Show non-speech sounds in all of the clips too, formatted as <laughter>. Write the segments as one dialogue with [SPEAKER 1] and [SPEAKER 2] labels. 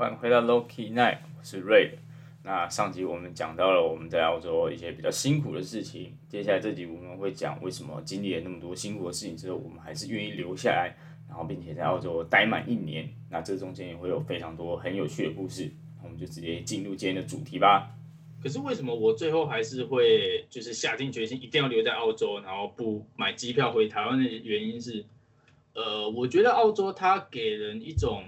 [SPEAKER 1] 欢迎回到 Loki Night，我是 Ray。那上集我们讲到了我们在澳洲一些比较辛苦的事情，接下来这集我们会讲为什么经历了那么多辛苦的事情之后，我们还是愿意留下来，然后并且在澳洲待满一年。那这中间也会有非常多很有趣的故事，我们就直接进入今天的主题吧。
[SPEAKER 2] 可是为什么我最后还是会就是下定决心一定要留在澳洲，然后不买机票回台湾的原因是，呃，我觉得澳洲它给人一种，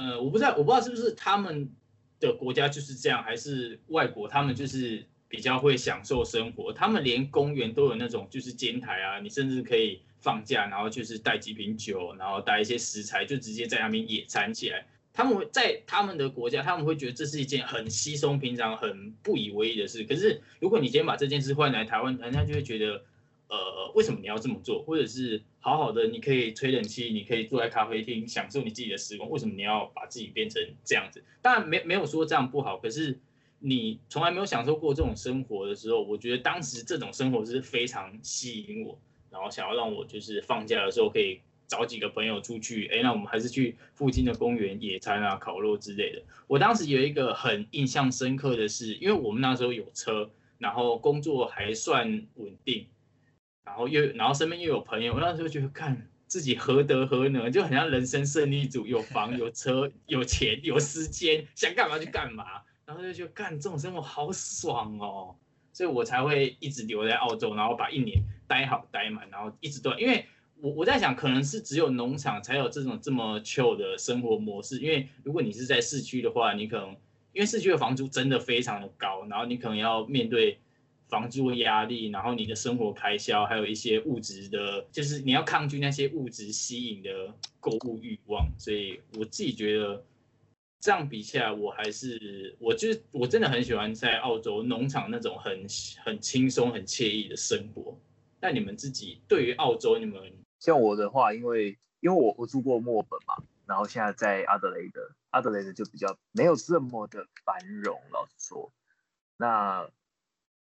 [SPEAKER 2] 呃，我不知道我不知道是不是他们的国家就是这样，还是外国他们就是比较会享受生活，他们连公园都有那种就是尖台啊，你甚至可以放假，然后就是带几瓶酒，然后带一些食材，就直接在那边野餐起来。他们在他们的国家，他们会觉得这是一件很稀松平常、很不以为意的事。可是，如果你今天把这件事换来台湾，人家就会觉得，呃，为什么你要这么做？或者是好好的，你可以吹冷气，你可以坐在咖啡厅享受你自己的时光，为什么你要把自己变成这样子？当然，没没有说这样不好。可是，你从来没有享受过这种生活的时候，我觉得当时这种生活是非常吸引我，然后想要让我就是放假的时候可以。找几个朋友出去，哎，那我们还是去附近的公园野餐啊、烤肉之类的。我当时有一个很印象深刻的是，因为我们那时候有车，然后工作还算稳定，然后又然后身边又有朋友，我那时候觉得看自己何德何能，就很像人生胜利组，有房 <laughs> 有车有钱有时间，想干嘛就干嘛，然后就觉得干这种生活好爽哦，所以我才会一直留在澳洲，然后把一年待好待满，然后一直都因为。我我在想，可能是只有农场才有这种这么 chill 的生活模式。因为如果你是在市区的话，你可能因为市区的房租真的非常的高，然后你可能要面对房租的压力，然后你的生活开销，还有一些物质的，就是你要抗拒那些物质吸引的购物欲望。所以我自己觉得，这样比起来，我还是我就是我真的很喜欢在澳洲农场那种很很轻松、很惬意的生活。那你们自己对于澳洲，你们？
[SPEAKER 3] 像我的话，因为因为我我住过墨尔本嘛，然后现在在阿德雷德，阿德雷德就比较没有这么的繁荣，老实说，那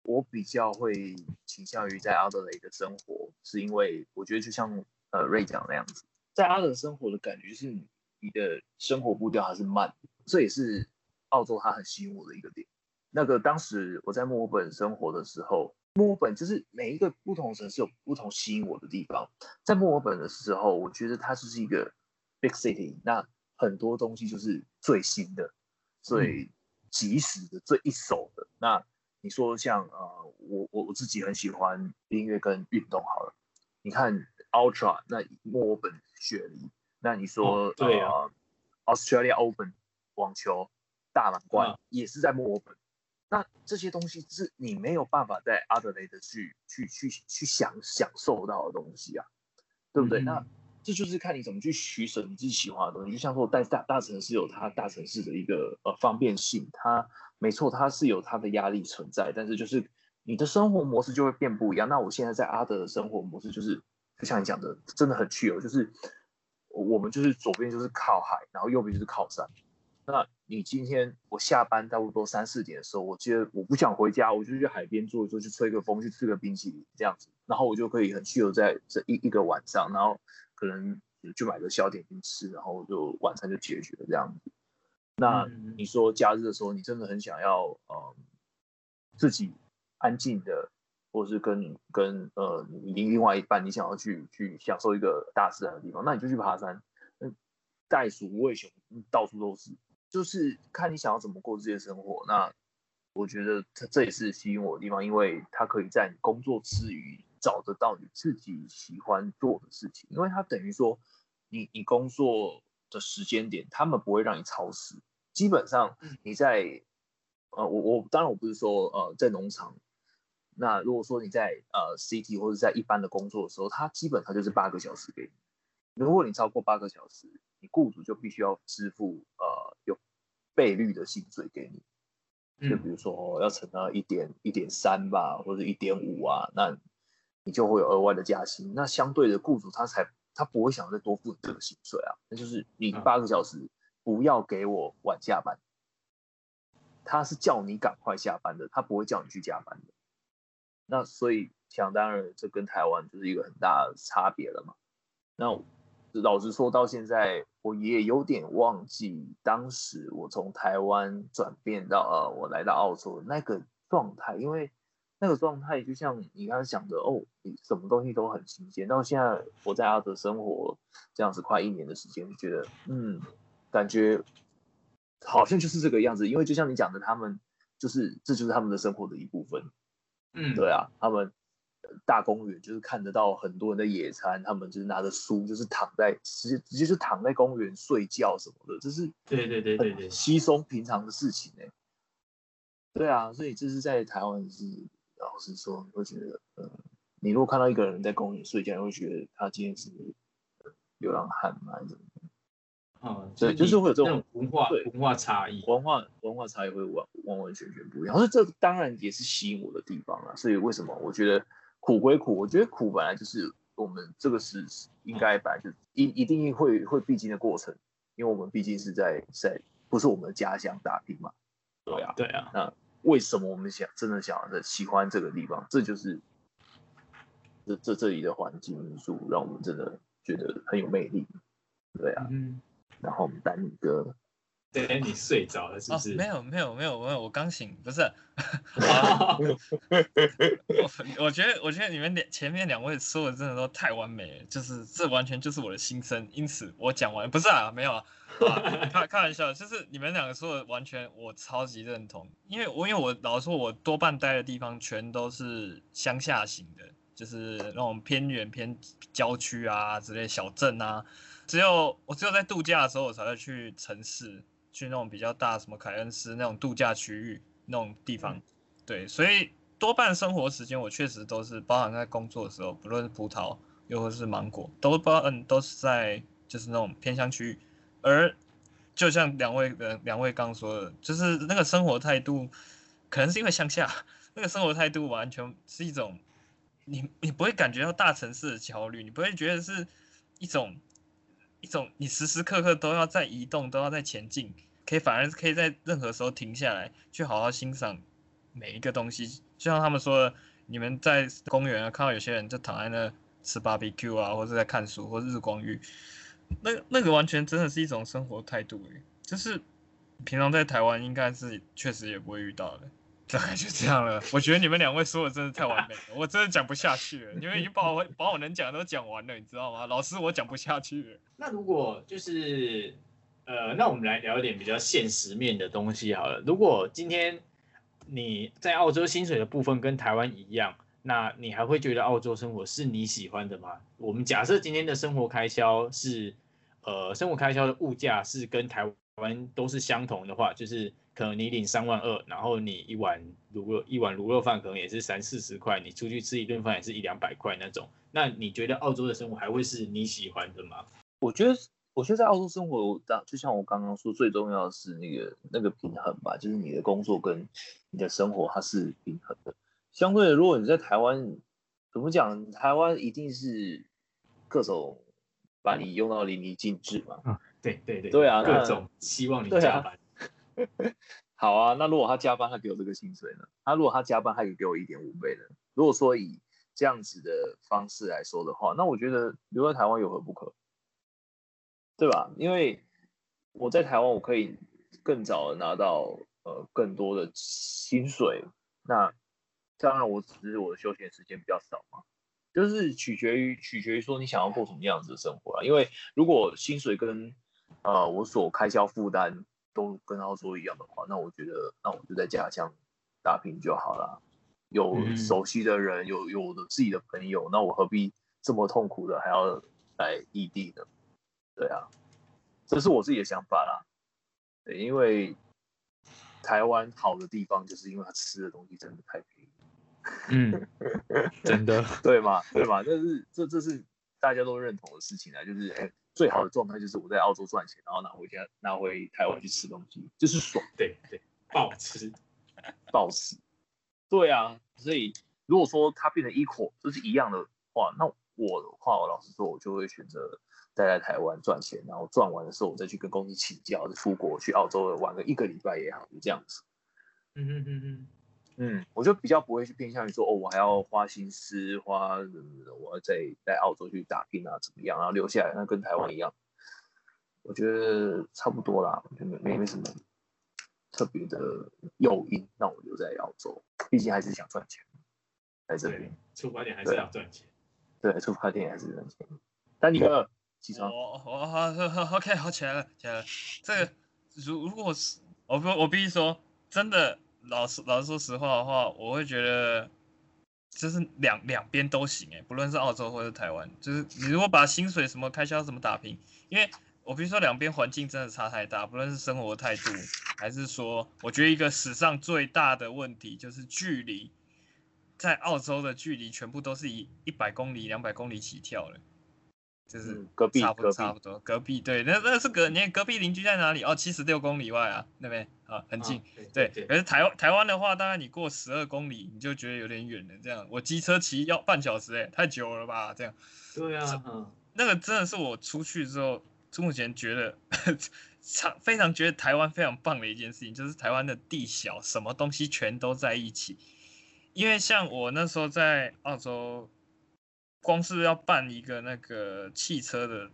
[SPEAKER 3] 我比较会倾向于在阿德雷的生活，是因为我觉得就像呃瑞讲那样子，在阿德生活的感觉是你的生活步调还是慢，这也是澳洲它很吸引我的一个点。那个当时我在墨尔本生活的时候。墨尔本就是每一个不同城市有不同吸引我的地方。在墨尔本的时候，我觉得它就是一个 big city，那很多东西就是最新的、最及时的、最一手的。那你说像呃，我我我自己很喜欢音乐跟运动，好了，你看 Ultra，那墨尔本雪梨，那你说
[SPEAKER 2] 对啊
[SPEAKER 3] ，Australia Open 网球大满贯也是在墨尔本。那这些东西是你没有办法在阿德雷德去去去去享享受到的东西啊，对不对？那这就是看你怎么去取舍你自己喜欢的东西。就像说，在大大城市有它大城市的一个呃方便性，它没错，它是有它的压力存在，但是就是你的生活模式就会变不一样。那我现在在阿德的生活模式就是，就像你讲的，真的很趣哦，就是我们就是左边就是靠海，然后右边就是靠山。那你今天我下班差不多三四点的时候，我觉得我不想回家，我就去海边坐一坐，去吹个风，去吃个冰淇淋这样子，然后我就可以很自由在这一一个晚上，然后可能就买个小点心吃，然后就晚餐就解决了这样子。那你说假日的时候，你真的很想要呃自己安静的，或者是跟跟呃你另外一半，你想要去去享受一个大自然的地方，那你就去爬山。袋鼠、无尾熊到处都是。就是看你想要怎么过这些生活。那我觉得这这也是吸引我的地方，因为它可以在你工作之余找得到你自己喜欢做的事情。因为它等于说，你你工作的时间点，他们不会让你超时。基本上你在呃，我我当然我不是说呃在农场。那如果说你在呃 CT 或者在一般的工作的时候，它基本上就是八个小时给你。如果你超过八个小时，你雇主就必须要支付呃有倍率的薪水给你，就比如说要乘到一点一点三吧，或者一点五啊，那你就会有额外的加薪。那相对的雇主他才他不会想再多付你这个薪水啊，那就是你八个小时不要给我晚下班，他是叫你赶快下班的，他不会叫你去加班的。那所以想当然，这跟台湾就是一个很大的差别了嘛。那老实说，到现在我也有点忘记当时我从台湾转变到呃，我来到澳洲那个状态，因为那个状态就像你刚才讲的哦，你什么东西都很新鲜。到现在我在阿德生活这样子快一年的时间，就觉得嗯，感觉好像就是这个样子。因为就像你讲的，他们就是这就是他们的生活的一部分。
[SPEAKER 2] 嗯，
[SPEAKER 3] 对啊，他们大公园就是看得到很多人在野餐，他们就是拿着书，就是躺在直接直接就躺在公园睡觉什么的，这是
[SPEAKER 2] 对对对对对，
[SPEAKER 3] 稀松平常的事情哎。对啊，所以这是在台湾是老实说，会觉得，呃，你如果看到一个人在公园睡觉，你会觉得他今天是流浪汉吗？还是怎么？
[SPEAKER 2] 嗯，
[SPEAKER 3] 对，就是会有这
[SPEAKER 2] 种文化
[SPEAKER 3] 对
[SPEAKER 2] 文化差异，
[SPEAKER 3] 文化文化差异会完完完全全不一样。所以这当然也是吸引我的地方啊。所以为什么我觉得苦归苦，我觉得苦本来就是我们这个是应该本来就一一定会会必经的过程，因为我们毕竟是在在不是我们的家乡打拼嘛。对啊，
[SPEAKER 2] 对啊。
[SPEAKER 3] 那为什么我们想真的想着喜欢这个地方？这就是这这这里的环境因素，让我们真的觉得很有魅力。对啊。
[SPEAKER 2] 嗯。
[SPEAKER 3] 然后我们丹尼哥，
[SPEAKER 2] 对，你睡着了是不是？
[SPEAKER 4] 没有没有没有没有，我刚醒，不是。<laughs> 我 <laughs> 我觉得我觉得你们两前面两位说的真的都太完美了，就是这完全就是我的心声，因此我讲完不是啊，没有啊，开开玩笑，就是你们两个说的完全我超级认同，因为我因为我老实说，我多半待的地方全都是乡下型的，就是那种偏远偏郊区啊之类小镇啊。只有我只有在度假的时候，我才会去城市，去那种比较大，什么凯恩斯那种度假区域那种地方。对，所以多半生活时间我确实都是包含在工作的时候，不论是葡萄又或是芒果，都包嗯都是在就是那种偏乡区域。而就像两位的两位刚说的，就是那个生活态度，可能是因为乡下那个生活态度完全是一种，你你不会感觉到大城市的焦虑，你不会觉得是一种。一种你时时刻刻都要在移动，都要在前进，可以反而可以在任何时候停下来，去好好欣赏每一个东西。就像他们说的，你们在公园啊看到有些人就躺在那吃 barbecue 啊，或者在看书或日光浴，那那个完全真的是一种生活态度诶，就是平常在台湾应该是确实也不会遇到的。大概就这样了。我觉得你们两位说的真的太完美了，我真的讲不下去了。你们已经把我把我能讲的都讲完了，你知道吗？老师，我讲不下去了。
[SPEAKER 2] 那如果就是呃，那我们来聊一点比较现实面的东西好了。如果今天你在澳洲薪水的部分跟台湾一样，那你还会觉得澳洲生活是你喜欢的吗？我们假设今天的生活开销是呃，生活开销的物价是跟台湾都是相同的话，就是。可能你领三万二，然后你一碗卤肉一碗卤肉饭可能也是三四十块，你出去吃一顿饭也是一两百块那种。那你觉得澳洲的生活还会是你喜欢的吗？
[SPEAKER 3] 我觉得，我觉得在澳洲生活，当就像我刚刚说，最重要的是那个那个平衡吧，就是你的工作跟你的生活它是平衡的。相对的，如果你在台湾，怎么讲？台湾一定是各种把你用到淋漓尽致嘛。
[SPEAKER 2] 啊，对对对，
[SPEAKER 3] 对啊，
[SPEAKER 2] 各种希望你加班。<laughs>
[SPEAKER 3] 好啊，那如果他加班，他给我这个薪水呢？他如果他加班，他可以给我一点五倍呢？如果说以这样子的方式来说的话，那我觉得留在台湾有何不可？对吧？因为我在台湾，我可以更早的拿到呃更多的薪水。那当然，我只是我的休闲时间比较少嘛，就是取决于取决于说你想要过什么样子的生活啊。因为如果薪水跟呃我所开销负担。都跟澳洲一样的话，那我觉得，那我就在家乡打拼就好了。有熟悉的人，有有的自己的朋友，那我何必这么痛苦的还要来异地呢？对啊，这是我自己的想法啦。对，因为台湾好的地方，就是因为它吃的东西真的太便宜。
[SPEAKER 2] 嗯，真的，<laughs>
[SPEAKER 3] 对吗？对吗？这是这这是大家都认同的事情啊，就是哎。最好的状态就是我在澳洲赚钱，然后拿回家拿回台湾去吃东西，就是爽。
[SPEAKER 2] 对对，暴吃，
[SPEAKER 3] 暴吃。对啊，所以如果说它变成 equal，就是一样的话，那我的话，我老实说，我就会选择待在台湾赚钱，然后赚完的时候，我再去跟公司请假，就出国去澳洲玩个一个礼拜也好，就这样子。
[SPEAKER 2] 嗯嗯嗯嗯，
[SPEAKER 3] 嗯，我就比较不会去偏向于说，哦，我还要花心思，花我要在在澳洲去打拼啊，怎么样，然后留下来，那跟台湾一样，我觉得差不多啦，我觉得没没什么特别的诱因让我留在澳洲，毕竟还是想赚钱，在这
[SPEAKER 2] 对
[SPEAKER 3] 边，，
[SPEAKER 2] 出发点还是要赚钱。
[SPEAKER 3] 对，出发点还是赚钱。丹尼尔起床，
[SPEAKER 4] 我我好好 OK 好起来了起来了。这个如如果是我不我必须说，真的老实老实说实话的话，我会觉得就是两两边都行哎，不论是澳洲或者台湾，就是你如果把薪水什么开销什么打平，因为我必须说两边环境真的差太大，不论是生活态度，还是说我觉得一个史上最大的问题就是距离。在澳洲的距离全部都是以一百公里、两百公里起跳的，就是
[SPEAKER 3] 嗯隔壁
[SPEAKER 4] 差不多差不多，隔壁对，那那是隔你隔壁邻居在哪里？哦，七十六公里外啊，那边啊很近。
[SPEAKER 2] 啊
[SPEAKER 4] 对，
[SPEAKER 2] 对
[SPEAKER 4] 可是台湾台湾的话，大概你过十二公里，你就觉得有点远了。这样，我机车骑要半小时、欸，太久了吧？这样，
[SPEAKER 2] 对啊，嗯，
[SPEAKER 4] 那个真的是我出去之后，目前觉得 <laughs> 常非常觉得台湾非常棒的一件事情，就是台湾的地小，什么东西全都在一起。因为像我那时候在澳洲，光是要办一个那个汽车的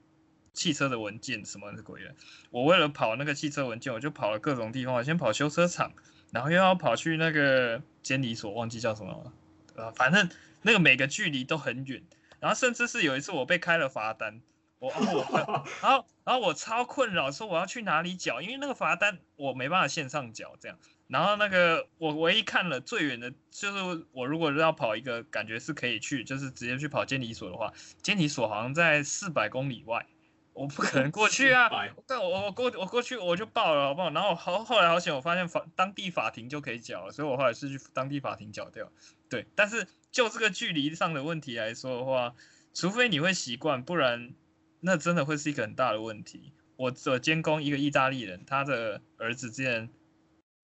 [SPEAKER 4] 汽车的文件什么鬼的，我为了跑那个汽车文件，我就跑了各种地方，我先跑修车厂，然后又要跑去那个监理所，忘记叫什么了，呃，反正那个每个距离都很远，然后甚至是有一次我被开了罚单，我我然后然后我超困扰，说我要去哪里缴，因为那个罚单我没办法线上缴这样。然后那个我唯一看了最远的，就是我如果要跑一个感觉是可以去，就是直接去跑监理所的话，监理所好像在四百公里外，我不可能过去啊。但我我过我过去我就报了，好不好？然后后后来好险，我发现法当地法庭就可以缴了，所以我后来是去当地法庭缴掉。对，但是就这个距离上的问题来说的话，除非你会习惯，不然那真的会是一个很大的问题。我我监工一个意大利人，他的儿子之前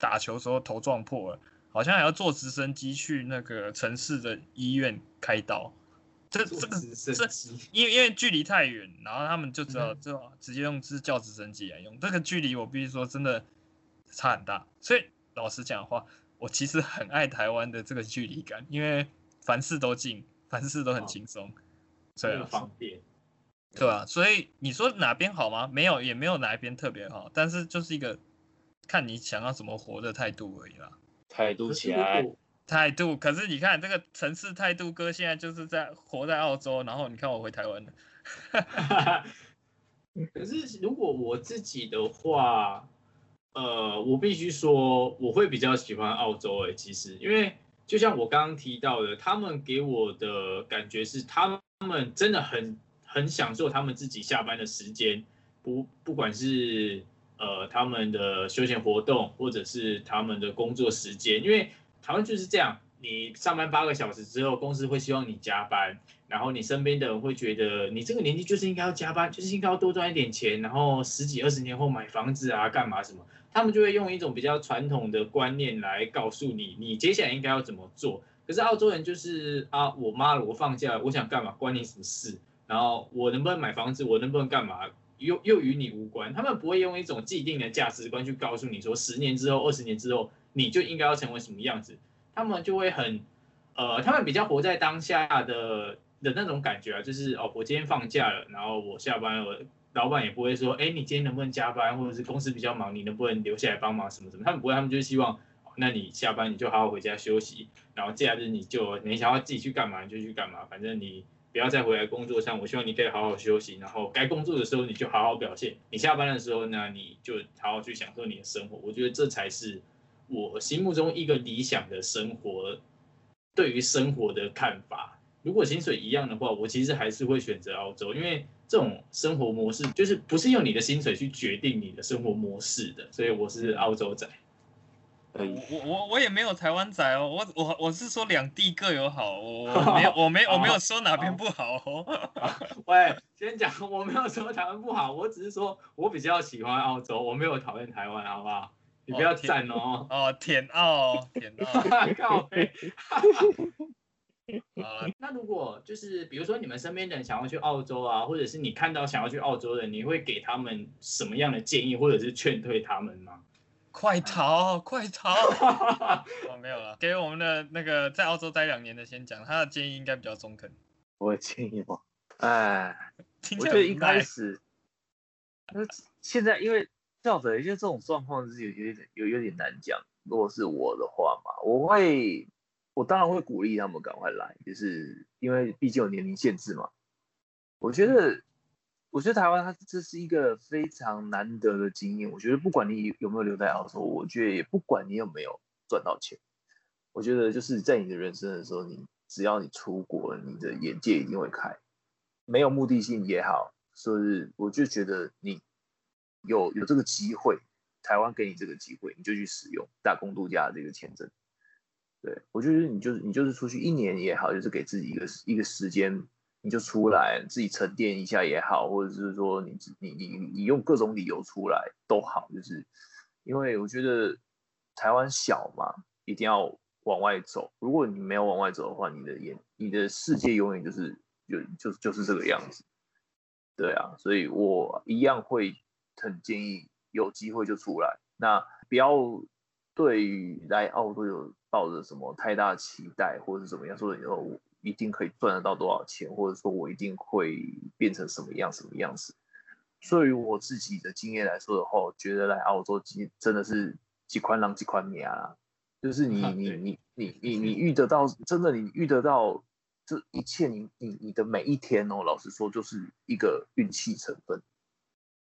[SPEAKER 4] 打球时候头撞破了，好像还要坐直升机去那个城市的医院开刀。这这个这因为因为距离太远，然后他们就只好
[SPEAKER 2] 嗯
[SPEAKER 4] 就直接用是叫直升机来用。这个距离我必须说真的差很大，所以老实讲的话，我其实很爱台湾的这个距离感，因为凡事都近，凡事都很
[SPEAKER 2] 哦
[SPEAKER 4] 轻松。
[SPEAKER 2] 这个
[SPEAKER 4] 对啊，
[SPEAKER 2] 方便。
[SPEAKER 4] 对啊，所以你说哪边好吗？没有，也没有哪一边特别好，但是就是一个看你想要怎么活的态度而已啦。
[SPEAKER 3] 态度起来，
[SPEAKER 2] 果
[SPEAKER 4] 态度，可是你看这个城市态度哥现在就是在活在澳洲，然后你看我回台湾了，<laughs>
[SPEAKER 2] 可是如果我自己的话，呃，我必须说，我会比较喜欢澳洲诶、其实，因为就像我刚刚提到的，他们给我的感觉是，他们真的很很享受他们自己下班的时间，不不管是呃他们的休闲活动，或者是他们的工作时间，因为台湾就是这样，你上班八个小时之后，公司会希望你加班，然后你身边的人会觉得你这个年纪就是应该要加班，就是应该要多赚一点钱，然后十几二十年后买房子啊，干嘛什么，他们就会用一种比较传统的观念来告诉你，你接下来应该要怎么做。可是澳洲人就是啊，我妈，我放假，我想干嘛关你什么事？然后我能不能买房子，我能不能干嘛，又又与你无关。他们不会用一种既定的价值观去告诉你说，十年之后、二十年之后，你就应该要成为什么样子。他们就会很，呃，他们比较活在当下的的那种感觉啊，就是哦，我今天放假了，然后我下班了，老板也不会说，哎，你今天能不能加班，或者是公司比较忙，你能不能留下来帮忙什么什么，他们不会，他们就希望，那你下班你就好好回家休息，然后假日你就你想要自己去干嘛你就去干嘛，反正你不要再回来工作上，我希望你可以好好休息，然后该工作的时候你就好好表现，你下班的时候呢，你就好好去享受你的生活，我觉得这才是我心目中一个理想的生活，对于生活的看法。如果薪水一样的话，我其实还是会选择澳洲，因为这种生活模式就是不是用你的薪水去决定你的生活模式的，所以我是澳洲仔。
[SPEAKER 3] 可以。
[SPEAKER 4] 我我我也没有台湾仔哦，我我我是说两地各有好，我我没有 <laughs> 我没我没有说哪边不好哦。<laughs>
[SPEAKER 2] 喂，先讲，我没有说台湾不好，我只是说我比较喜欢澳洲，我没有讨厌台湾，好不好？你不要赞哦。
[SPEAKER 4] 哦，舔澳舔澳 <laughs>
[SPEAKER 2] 靠背
[SPEAKER 4] 啊，
[SPEAKER 2] 那如果就是比如说你们身边的人想要去澳洲啊，或者是你看到想要去澳洲的，你会给他们什么样的建议，或者是劝退他们吗？
[SPEAKER 4] 快逃，快逃！<laughs> 哦，没有了，给我们的那个在澳洲待两年的先讲，他的建议应该比较中肯。
[SPEAKER 3] 我的建议吗？哎，
[SPEAKER 4] 听
[SPEAKER 3] 我觉得一开始，那现在因为这样子，因为这种状况是有有点有有点难讲。如果是我的话嘛，我会，我当然会鼓励他们赶快来，就是因为毕竟有年龄限制嘛。我觉得，我觉得台湾它这是一个非常难得的经验。我觉得不管你有没有留在澳洲，我觉得也不管你有没有赚到钱，我觉得就是在你的人生的时候，你只要你出国，你的眼界一定会开。没有目的性也好，所以我就觉得你有有这个机会，台湾给你这个机会，你就去使用打工度假的这个签证。对我觉得你就是你就是出去一年也好，就是给自己一个一个时间，你就出来自己沉淀一下也好，或者是说你你你你用各种理由出来都好，就是因为我觉得台湾小嘛，一定要往外走。如果你没有往外走的话，你的眼你的世界永远就是就就就是这个样子。对啊，所以我一样会很建议有机会就出来，那不要对于来澳洲有抱着什么太大期待，或者是怎么样，说以后一定可以赚得到多少钱，或者说我一定会变成什么样什么样子。所以我自己的经验来说的话，我觉得来澳洲几真的是几宽浪几宽米啊，就是你你你你你你遇得到，真的你遇得到这一切你，你你的每一天哦，老实说就是一个运气成分。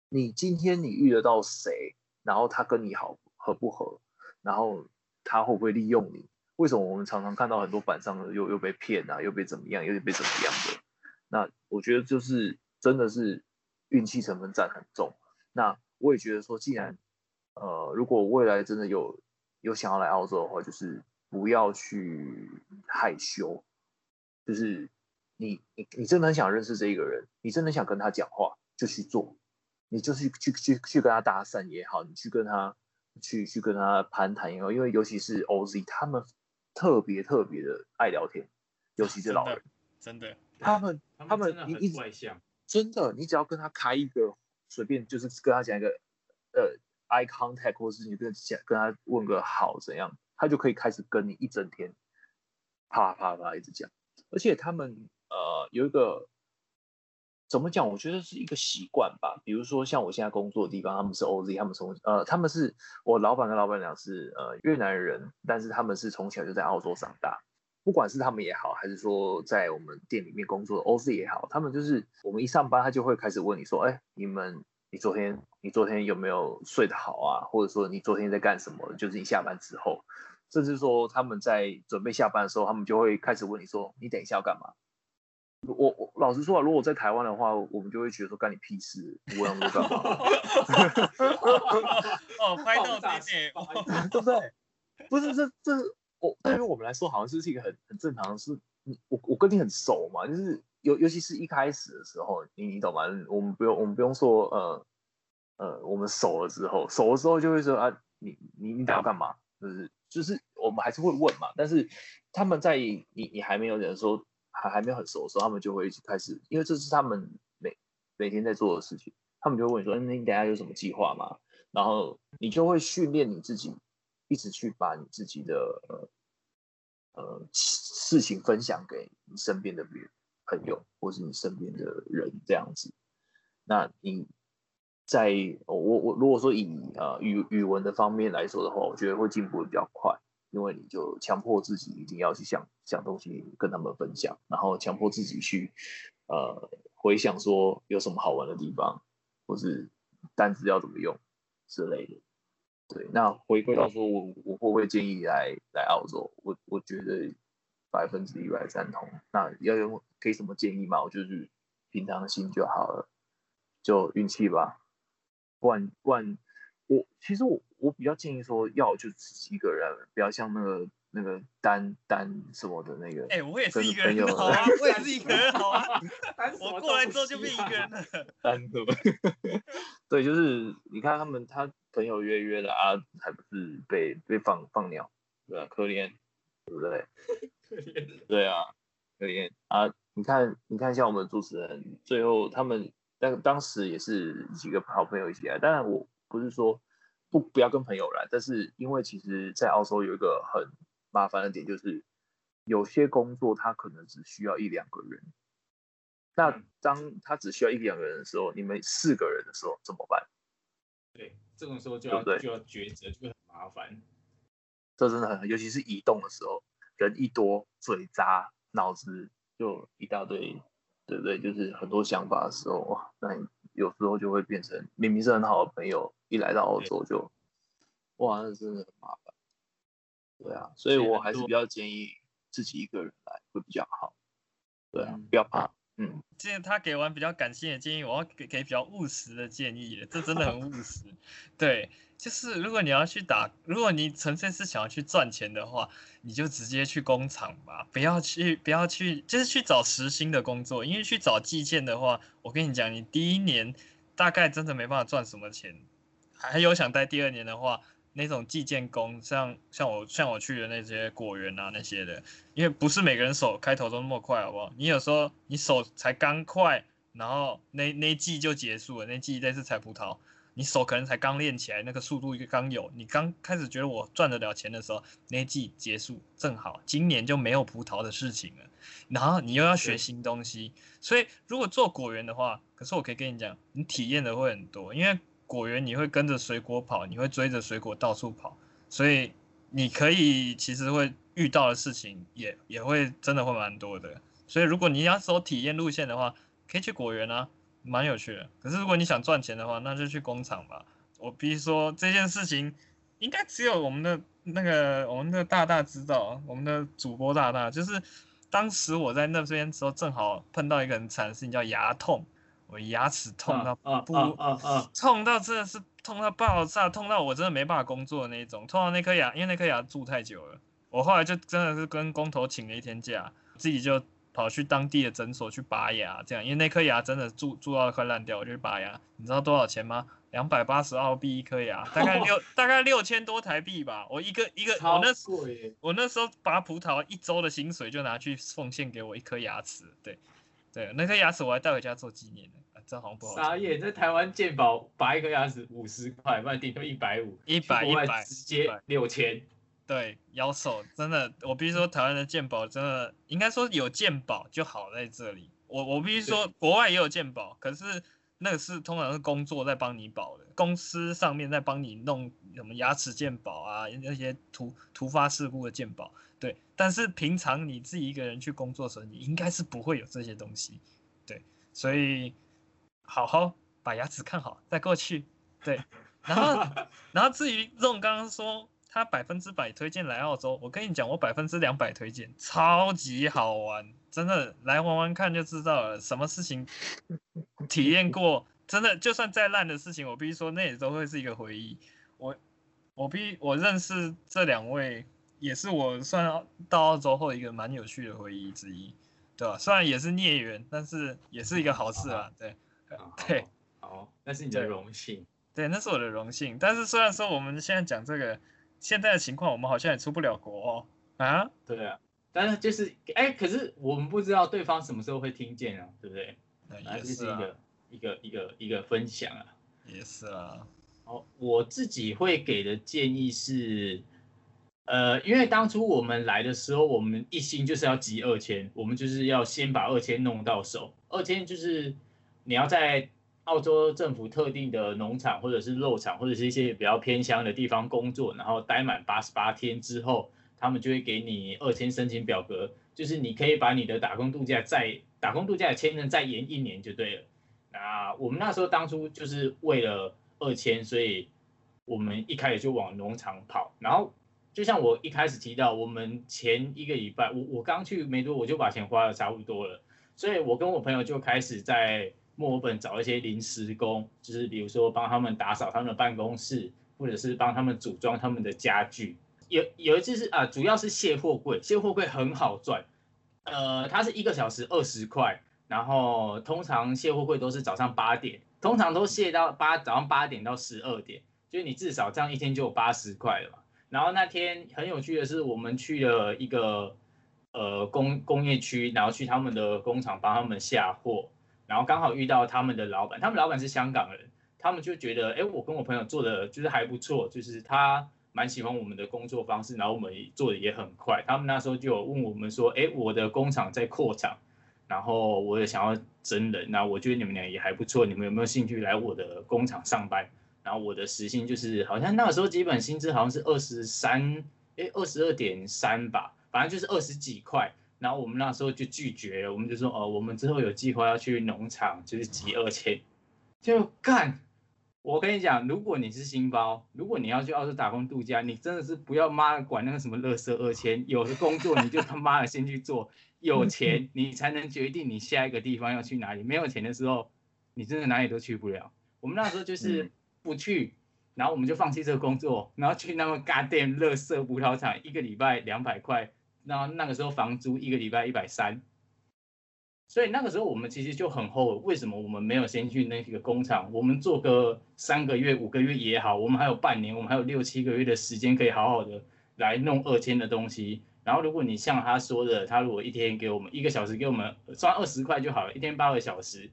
[SPEAKER 3] 你今天你遇得到谁，然后他跟你好合不合，然后他会不会利用你？为什么我们常常看到很多板上又又被骗啊，又被怎么样，又被怎么样的？那我觉得就是真的是运气成分占很重。那我也觉得说，既然呃，如果未来真的有有想要来澳洲的话，就是不要去害羞，就是你你你真的很想认识这一个人，你真的想跟他讲话，就去做，你就是去去去跟他搭讪也好，你去跟他去去跟他攀谈也好，因为尤其是 OZ 他们特别特别的爱聊天，尤其是老人，
[SPEAKER 4] 真的，
[SPEAKER 3] 他们
[SPEAKER 2] 他
[SPEAKER 3] 他们一直
[SPEAKER 2] 很外向，
[SPEAKER 3] 真的，你只要跟他开一个随便，就是跟他讲一个呃 eye contact，或是你跟讲跟他问个好怎样，他就可以开始跟你一整天啪啪啪一直讲。而且他们呃有一个怎么讲？我觉得是一个习惯吧。比如说像我现在工作的地方，他们是 OZ，他们从呃他们是我老板跟老板娘是呃越南人，但是他们是从小就在澳洲长大。不管是他们也好，还是说在我们店里面工作的 OZ 也好，他们就是我们一上班，他就会开始问你说：“哎，你们你昨天你昨天有没有睡得好啊？或者说你昨天在干什么？就是你下班之后，甚至说他们在准备下班的时候，他们就会开始问你说：你等一下要干嘛？我我老实说啊，如果我在台湾的话，我们就会觉得说干你屁事，我问我干嘛？
[SPEAKER 4] 哦，<laughs> 拍到点点，
[SPEAKER 3] 对不对？不是这这我对于我们来说，好像是一个很很正常的事。你我我跟你很熟嘛，就是尤尤其是一开始的时候，你你懂吗？我们不用我们不用说呃呃，我们熟了之后，熟了之后就会说啊，你你你等下干嘛？就是就是我们还是会问嘛，但是他们在你你还没有的时候，还还没有很熟的时候，他们就会开始，因为这是他们每每天在做的事情，他们就会问你说，嗯你等下有什么计划吗？然后你就会训练你自己，一直去把你自己的呃呃事情分享给你身边的别朋友，或是你身边的人这样子。那你在我我如果说以呃语语文的方面来说的话，我觉得会进步的比较快，因为你就强迫自己一定要去想想东西跟他们分享，然后强迫自己去呃回想说有什么好玩的地方，或是单词要怎么用之类的。对，那回归到说我我会不会建议来来澳洲？我我觉得百分之一百赞同。那要用给什么建议嘛？我就是平常心就好了，就运气吧。不然不然，我其实我我比较建议说要就自己一个人，不要像那个那个单单什么的那个。
[SPEAKER 4] 哎，我也是
[SPEAKER 3] 跟
[SPEAKER 4] 一个人
[SPEAKER 3] 朋友
[SPEAKER 4] 好啊，我也是一个人好啊，<laughs> 我过来之后就变一个人了。<laughs>
[SPEAKER 3] 单的，<laughs> 对，就是你看他们，他朋友约约的啊，还不是被被放放鸟，对吧、可怜，对不对？对啊，可怜啊！你看，你看，像我们主持人，最后他们但当时也是几个好朋友一起来，当然我不是说不不要跟朋友来，但是因为其实，在澳洲有一个很麻烦的点，就是有些工作他可能只需要一两个人。那当他只需要一两个人的时候，你们四个人的时候怎么办？
[SPEAKER 2] 对，这种时候就要就要抉择，就会很麻烦。
[SPEAKER 3] 这真的很，尤其是移动的时候，人一多，嘴杂，脑子就一大堆，对不对？就是很多想法的时候，哇，那你有时候就会变成明明是很好的朋友，一来到澳洲就，哇，那真的很麻烦。对啊，所以我还是比较建议自己一个人来会比较好。对啊，
[SPEAKER 2] 嗯
[SPEAKER 3] 不要怕，嗯，
[SPEAKER 4] 既然他给完比较感性的建议，我要给给比较务实的建议了，这真的很务实。对，就是如果你要去打，如果你纯粹是想要去赚钱的话，你就直接去工厂吧，不要去不要去，就是去找实薪的工作，因为去找计件的话，我跟你讲，你第一年大概真的没办法赚什么钱，还有想待第二年的话。那种计件工，像像我像我去的那些果园啊那些的，因为不是每个人手开头都那么快，好不好？你有时候你手才刚快，然后那那季就结束了，那季类是采葡萄，你手可能才刚练起来，那个速度刚有，你刚开始觉得我赚得了钱的时候，那一季结束正好，今年就没有葡萄的事情了，然后你又要学新东西，所以如果做果园的话，可是我可以跟你讲，你体验的会很多，因为果园你会跟着水果跑，你会追着水果到处跑，所以你可以其实会遇到的事情也也会真的会蛮多的。所以如果你要走体验路线的话，可以去果园啊，蛮有趣的。可是如果你想赚钱的话，那就去工厂吧。我必须说这件事情，应该只有我们的那个我们的大大知道，我们的主播大大，就是当时我在那边时候正好碰到一个很惨的事情，叫牙痛，我牙齿痛到不
[SPEAKER 2] 啊啊啊啊！
[SPEAKER 4] 痛到真的是痛到爆炸，痛到我真的没办法工作的那一种。痛到那颗牙，因为那颗牙蛀太久了，我后来就真的是跟工头请了一天假，自己就跑去当地的诊所去拔牙，这样，因为那颗牙真的蛀蛀到快烂掉，我就去拔牙。你知道多少钱吗？两百八十澳币一颗牙，<laughs> 大概六大概六千多台币吧。我一个一个，我那
[SPEAKER 2] 贵耶，
[SPEAKER 4] 我那时候拔葡萄一周的薪水就拿去奉献给我一颗牙齿，对对，那颗牙齿我还带回家做纪念呢，啊、这好像不好讲。
[SPEAKER 2] 傻眼！在台湾健保拔一颗牙齿五十块，不然顶多一百五
[SPEAKER 4] ，100
[SPEAKER 2] 去国外
[SPEAKER 4] 100
[SPEAKER 2] 直接六千。
[SPEAKER 4] 对，摇手真的，我必须说台湾的鉴宝真的应该说有鉴宝就好在这里。我我必须说国外也有鉴宝，可是那个是通常是工作在帮你保的，公司上面在帮你弄什么牙齿鉴宝啊，那些突突发事故的鉴宝。对，但是平常你自己一个人去工作的时候，你应该是不会有这些东西。对，所以好好把牙齿看好再过去。对，然后 <laughs> 然后至于这种刚刚说他百分之百推荐来澳洲，我跟你讲，我百分之两百推荐，超级好玩，真的来玩玩看就知道了。什么事情 <laughs> 体验过，真的就算再烂的事情，我必须说那也都会是一个回忆。我我必我认识这两位，也是我算到澳洲后一个蛮有趣的回忆之一，对吧？虽然也是孽缘，但是也是一个好事啊，对对。
[SPEAKER 2] 好，那是你的荣幸。
[SPEAKER 4] 对，那是我的荣幸。但是虽然说我们现在讲这个现在的情况，我们好像也出不了国哦。啊，
[SPEAKER 2] 对啊，但是就是哎，可是我们不知道对方什么时候会听见啊，对不对？
[SPEAKER 4] 那
[SPEAKER 2] 啊，
[SPEAKER 4] 也是啊，
[SPEAKER 2] 这是一个一个一个一个分享啊。
[SPEAKER 4] 也是啊。
[SPEAKER 2] 好，我自己会给的建议是，呃，因为当初我们来的时候，我们一心就是要集二千，我们就是要先把二千弄到手。二千就是你要在澳洲政府特定的农场或者是肉场或者是一些比较偏乡的地方工作，然后待满八十八天之后，他们就会给你二签申请表格，就是你可以把你的打工度假再打工度假的签证再延一年就对了。那我们那时候当初就是为了二千，所以我们一开始就往农场跑。然后就像我一开始提到，我们前一个礼拜，我我刚去没多，我就把钱花的差不多了，所以我跟我朋友就开始在墨尔本找一些临时工，就是比如说帮他们打扫他们的办公室，或者是帮他们组装他们的家具。有有一次是啊，主要是卸货柜，卸货柜很好赚，呃，它是一个小时二十块。然后通常卸货柜都是早上八点，通常都卸到八早上八点到十二点，就是你至少这样一天就有八十块了嘛。然后那天很有趣的是，我们去了一个呃工工业区，然后去他们的工厂帮他们下货，然后刚好遇到他们的老板，他们老板是香港人，他们就觉得，哎，我跟我朋友做的就是还不错，就是他蛮喜欢我们的工作方式，然后我们做的也很快。他们那时候就有问我们说，哎，我的工厂在扩厂，然后我也想要真人，那我觉得你们俩也还不错，你们有没有兴趣来我的工厂上班？然后我的时薪就是好像那个时候基本薪资好像是二十三，哎，二十二点三吧，反正就是二十几块。然后我们那时候就拒绝了，我们就说，哦，我们之后有计划要去农场，就是集二千，就干。我跟你讲，如果你是新包，如果你要去澳洲打工度假，你真的是不要妈的管那个什么乐色二千，有的工作你就他妈的先去做，有钱你才能决定你下一个地方要去哪里，没有钱的时候，你真的哪里都去不了。我们那时候就是不去，然后我们就放弃这个工作，然后去那么 goddamn 乐色葡萄厂，一个礼拜两百块。那那个时候房租一个礼拜一百三，所以那个时候我们其实就很后悔，为什么我们没有先去那个工厂？我们做个三个月、五个月也好，我们还有半年，我们还有六七个月的时间可以好好的来弄二千的东西。然后如果你像他说的，他如果一天给我们一个小时给我们赚二十块就好了，一天八个小时，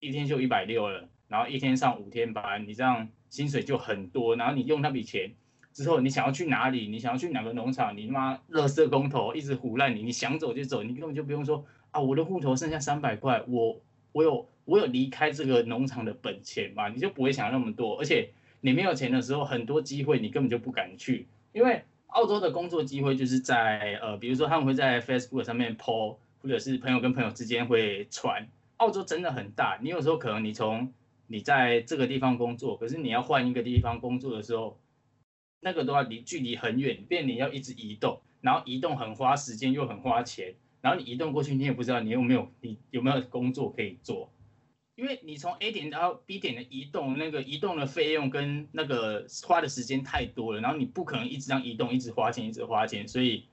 [SPEAKER 2] 一天就一百六了。然后一天上五天班，你这样薪水就很多。然后你用那笔钱。之后你想要去哪里？你想要去哪个农场？你他妈乐色工头一直胡烂你，你想走就走，你根本就不用说啊！我的户头剩下三百块，我我有我有离开这个农场的本钱嘛？你就不会想那么多。而且你没有钱的时候，很多机会你根本就不敢去，因为澳洲的工作机会就是在呃，比如说他们会在 Facebook 上面 po，或者是朋友跟朋友之间会传。澳洲真的很大，你有时候可能你从你在这个地方工作，可是你要换一个地方工作的时候。那个都要离距离很远，变你要一直移动，然后移动很花时间又很花钱，然后你移动过去，你也不知道你有没有你有没有工作可以做，因为你从 A 点到 B 点的移动，那个移动的费用跟那个花的时间太多了，然后你不可能一直这样移动，一直花钱，一直花钱，所以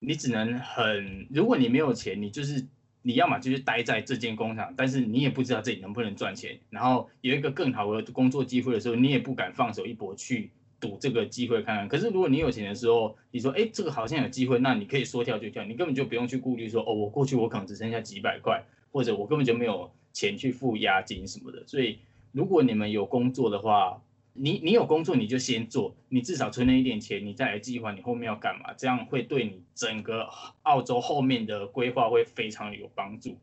[SPEAKER 2] 你只能很，如果你没有钱，你就是你要么就是待在这间工厂，但是你也不知道这里能不能赚钱，然后有一个更好的工作机会的时候，你也不敢放手一搏去。赌这个机会看看，可是如果你有钱的时候，你说哎，这个好像有机会，那你可以说跳就跳，你根本就不用去顾虑说哦，我过去我可能只剩下几百块，或者我根本就没有钱去付押金什么的。所以如果你们有工作的话，你你有工作你就先做，你至少存了一点钱，你再来计划你后面要干嘛，这样会对你整个澳洲后面的规划会非常有帮助。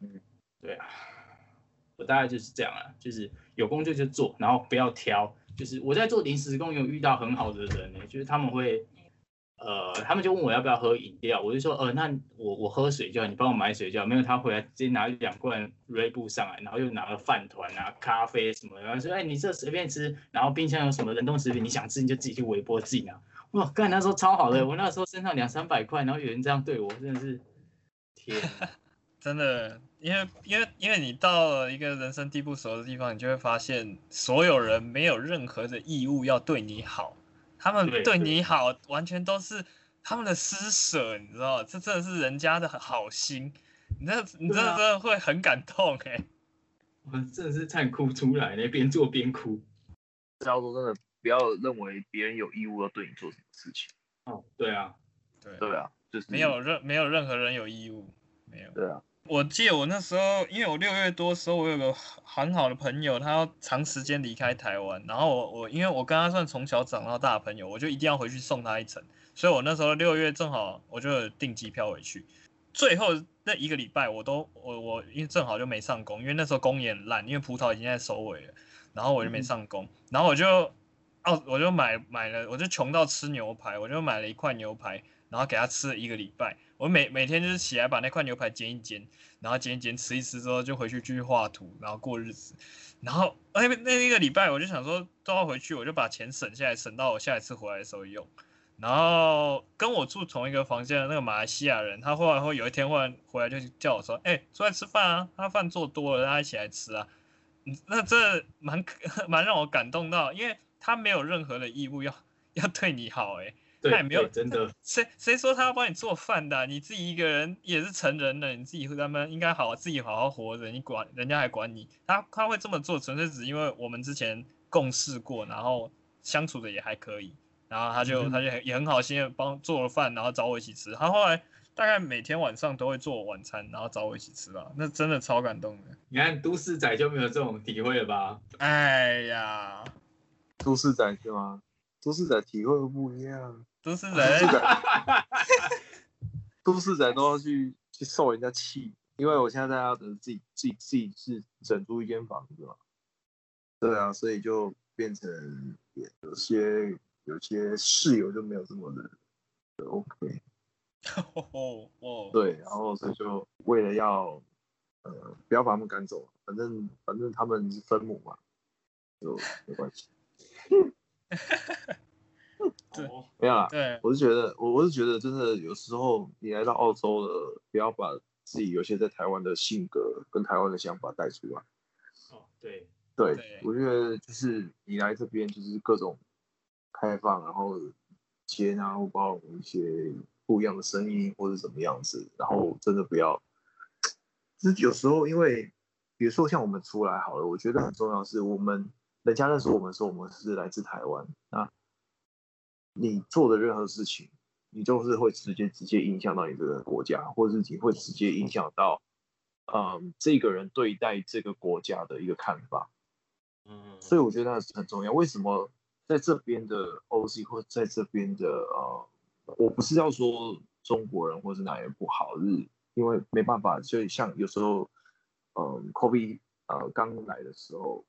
[SPEAKER 2] 嗯，对啊，我大概就是这样啊，就是有工作就做，然后不要挑。就是我在做临时工，有遇到很好的人呢，就是他们会，呃，他们就问我要不要喝饮料，我就说，呃，那我我喝水就好，你帮我买水就好。没有他回来直接拿两罐瑞布上来，然后又拿了饭团啊、咖啡什么，然后说，哎，你这随便吃，然后冰箱有什么冷冻食品，你想吃你就自己去微波自己拿。哇，干那时候超好的，我那时候身上两三百块，然后有人这样对我，真的是天。<laughs>
[SPEAKER 4] 真的，因为因为因为你到了一个人生地不熟的地方，你就会发现所有人没有任何的义务要对你好，他们对你好完全都是他们的施舍，你知道这真的是人家的好心，你这你真的真的会很感动哎，
[SPEAKER 2] 我真的是差点哭出来呢，边做边哭。
[SPEAKER 3] 要说真的，不要认为别人有义务要对你做什么事情。
[SPEAKER 2] 哦，对啊，
[SPEAKER 4] 对
[SPEAKER 3] 对啊，就是
[SPEAKER 4] 没有任没有任何人有义务，没有。
[SPEAKER 3] 对啊。
[SPEAKER 4] 我记得我那时候，因为我六月多时候，我有个很好的朋友，他要长时间离开台湾，然后我我因为我跟他算从小长到大的朋友，我就一定要回去送他一程，所以我那时候六月正好我就订机票回去。最后那一个礼拜，我都我我因为正好就没上工，因为那时候工也很烂，因为葡萄已经在收尾了，然后我就没上工，然后我就哦我就买买了，我就穷到吃牛排，我就买了一块牛排。然后给他吃了一个礼拜，我每每天就是起来把那块牛排煎一煎，然后煎一煎吃一吃之后就回去继续画图，然后过日子。然后那那一个礼拜我就想说都要回去，我就把钱省下来，省到我下一次回来的时候用。然后跟我住同一个房间的那个马来西亚人，他后来会有一天忽然回来就叫我说：“哎，出来吃饭啊！他饭做多了，大家一起来吃啊！”那这蛮 <laughs> 蛮让我感动到，因为他没有任何的义务要 <laughs> 要对你好，哎。
[SPEAKER 2] 他
[SPEAKER 4] 也没有
[SPEAKER 2] 真的，<laughs>
[SPEAKER 4] 谁谁说他要帮你做饭的？你自己一个人也是成人了，你自己和他们应该好自己好好活着。你管人家还管你？他他会这么做，纯粹只因为我们之前共事过，然后相处的也还可以，然后他就他就也很好心的帮做了饭，然后找我一起吃。他后来大概每天晚上都会做晚餐，然后找我一起吃啊，那真的超感动的。
[SPEAKER 2] 你看都市仔就没有这种体会了吧？
[SPEAKER 4] 哎呀，
[SPEAKER 3] 都市仔是吗？都市仔体会不一样，
[SPEAKER 4] 都市
[SPEAKER 3] 仔，<laughs> 都市仔都要去去受人家气，因为我现在在阿德自己自己自己是整租一间房子嘛，对啊，所以就变成有些有些室友就没有这么的的 OK，
[SPEAKER 4] 哦哦，
[SPEAKER 3] 对，然后所以就为了要呃不要把他们赶走，反正反正他们是分母嘛，就没关系，<laughs>
[SPEAKER 4] 对
[SPEAKER 2] 哦，
[SPEAKER 3] 没有啦。
[SPEAKER 4] 对，
[SPEAKER 3] 我是觉得，我我是觉得，真的有时候你来到澳洲了，不要把自己有些在台湾的性格跟台湾的想法带出来。
[SPEAKER 2] 哦，对，
[SPEAKER 3] 对
[SPEAKER 4] 对
[SPEAKER 3] 我觉得就是你来这边就是各种开放，然后接纳或包容一些不一样的声音或者怎么样子，然后真的不要，就是有时候因为比如说像我们出来好了，我觉得很重要是我们人家认识我们说我们是来自台湾，那你做的任何事情，你就是会直接直接影响到你这个国家，或者是你会直接影响到，嗯，这个人对待这个国家的一个看法。
[SPEAKER 2] 嗯，
[SPEAKER 3] 所以我觉得那是很重要。为什么在这边的 OC 或在这边的呃，我不是要说中国人或是哪人不好，是因为没办法，就像有时候，嗯，Kobe 呃刚来的时候，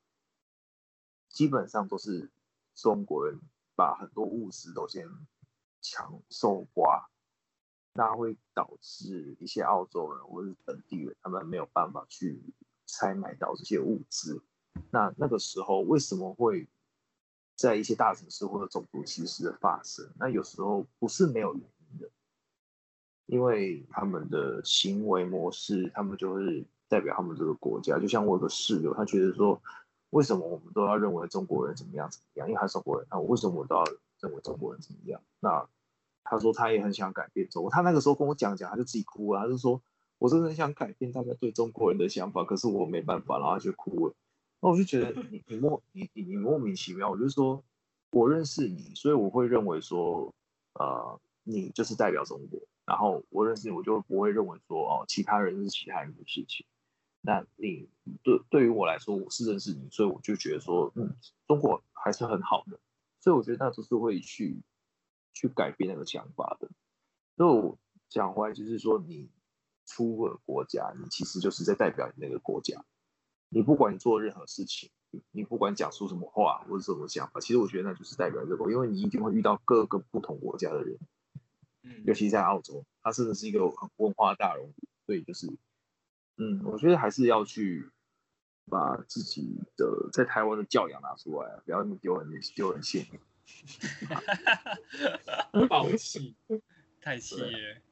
[SPEAKER 3] 基本上都是中国人把很多物资都先抢收刮，那会导致一些澳洲人或是本地人他们没有办法去采买到这些物资。那那个时候为什么会在一些大城市或者种族歧视的发生？那有时候不是没有原因的，因为他们的行为模式，他们就是代表他们这个国家。就像我有个室友，他觉得说，为什么我们都要认为中国人怎么样怎么样？因为他是中国人，那我为什么我都要认为中国人怎么样？那他说他也很想改变中国，他那个时候跟我讲讲，他就自己哭了，他就说我真的很想改变大家对中国人的想法，可是我没办法，然后他就哭了。那我就觉得你你莫你你你莫名其妙，我就说我认识你，所以我会认为说，呃，你就是代表中国，然后我认识你，我就不会认为说哦，其他人是其他人的事情。那你对对于我来说，我是认识你，所以我就觉得说，嗯，中国还是很好的，所以我觉得那都是会去去改变那个想法的。所以我讲回来就是说，你出了国家，你其实就是在代表你那个国家。你不管你做任何事情，你你不管讲出什么话或者什么想法，其实我觉得那就是代表这个，因为你一定会遇到各个不同国家的人，
[SPEAKER 2] 嗯
[SPEAKER 3] 尤其在澳洲，它真的是一个很文化大熔炉，所以就是，嗯，我觉得还是要去把自己的在台湾的教养拿出来啊，不要那么丢人丢人现眼。<laughs>
[SPEAKER 2] 暴气，
[SPEAKER 4] 太气了，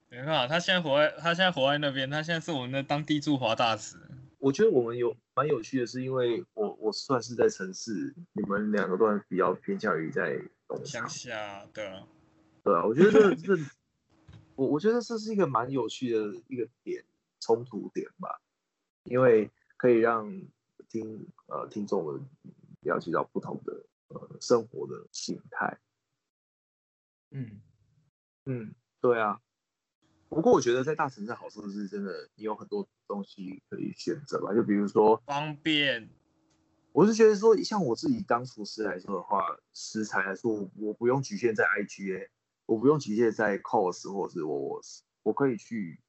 [SPEAKER 4] 没办法，他现在活在他现在活在那边，他现在是我们的当地驻华大使。
[SPEAKER 3] 我觉得我们有蛮有趣的是，因为我我算是在城市，你们两个都还比较偏向于在农
[SPEAKER 4] 乡
[SPEAKER 3] 场，
[SPEAKER 4] 下，对啊，
[SPEAKER 3] 对啊，我觉得这这，<laughs> 我我觉得这是一个蛮有趣的一个点冲突点吧，因为可以让听呃听众们了解到不同的呃生活的形态。
[SPEAKER 2] 嗯，
[SPEAKER 3] 嗯，对啊。不过我觉得在大城市好处是真的，你有很多东西可以选择吧，就比如说
[SPEAKER 4] 方便，
[SPEAKER 3] 我是觉得说，像我自己当厨师来说的话，食材来说，我我不用局限在 IGA，我不用局限在 COS 或者是我我可以去，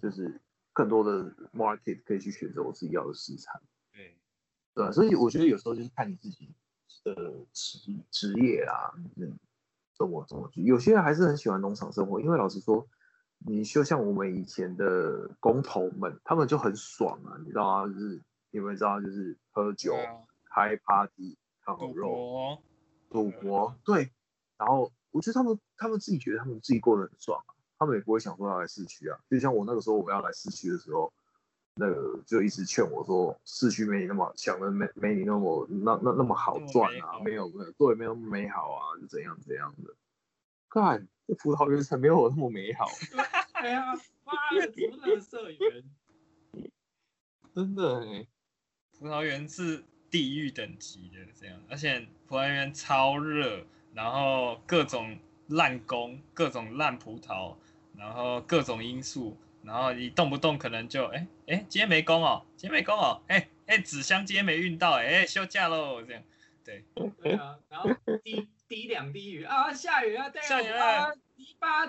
[SPEAKER 3] 就是更多的 market 可以去选择我自己要的市场，
[SPEAKER 2] 对，
[SPEAKER 3] 对吧？所以我觉得有时候就是看你自己的职职业啊，嗯，怎么怎么去。有些人还是很喜欢农场生活，因为老实说，你就像我们以前的工头们，他们就很爽啊，你知道吗？就是你们知道，就是喝酒。开 party、烤
[SPEAKER 4] 赌
[SPEAKER 3] 肉、
[SPEAKER 4] 博，
[SPEAKER 3] 赌博，对。然后我觉得他们他们自己觉得他们自己过得很爽啊，他们也不会想说要来市区啊。就像我那个时候我要来市区的时候，那个就一直劝我说，市区没你那么想的没没你那么那那那么好赚啊，没有没有对，没有那么美好啊，就怎样怎样的。干，这葡萄园才没有我那么美好，<laughs>
[SPEAKER 2] 哎呀，妈的，什么乐色园？<laughs>
[SPEAKER 3] 真的哎、
[SPEAKER 4] 葡萄园是地狱等级的这样，而且葡萄园超热，然后各种烂工，各种烂葡萄，然后各种因素，然后你动不动可能就哎哎今天没工哦，今天没工哦，哎哎纸箱今天没运到，哎哎休假喽这样，对
[SPEAKER 2] 对啊，然后滴滴两滴雨啊，下雨啊，对
[SPEAKER 4] 下雨了
[SPEAKER 2] 啊，泥巴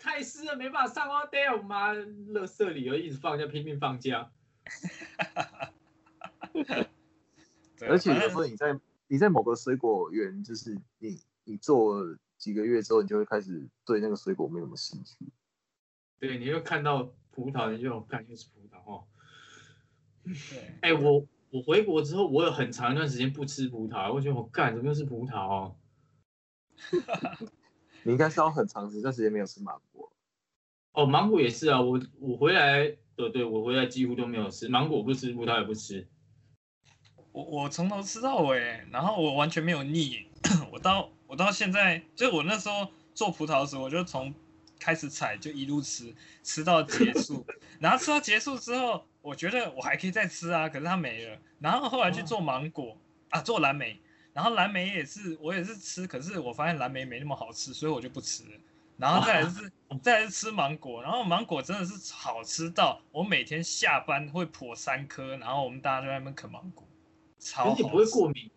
[SPEAKER 2] 太湿了，没办法上哦，对啊，我妈垃圾里又一直放假，拼命放假。<laughs>
[SPEAKER 4] 对，
[SPEAKER 3] 而且有时候你在你在某个水果园，就是你你做了几个月之后，你就会开始对那个水果没什么兴趣。
[SPEAKER 2] 对，你会看到葡萄，你就看又是葡萄哦。
[SPEAKER 4] 对
[SPEAKER 2] 哎、我我回国之后，我有很长一段时间不吃葡萄，我觉得我干怎么又是葡萄哦？<laughs>
[SPEAKER 3] 你应该是要很长一段时间没有吃芒果。
[SPEAKER 2] 哦，芒果也是啊，我我回来，对对，我回来几乎都没有吃芒果，不吃葡萄也不吃。
[SPEAKER 4] 我我从头吃到尾，然后我完全没有腻。<coughs> 我到我到现在，就我那时候做葡萄的时候，我就从开始采就一路吃，吃到结束。<laughs> 然后吃到结束之后，我觉得我还可以再吃啊，可是它没了。然后后来去做芒果啊，做蓝莓，然后蓝莓也是我也是吃，可是我发现蓝莓没那么好吃，所以我就不吃了。然后再来是 <laughs> 再来是吃芒果，然后芒果真的是好吃到我每天下班会剖三颗，然后我们大家就在那边啃芒果，超好吃。
[SPEAKER 2] 你不会过敏？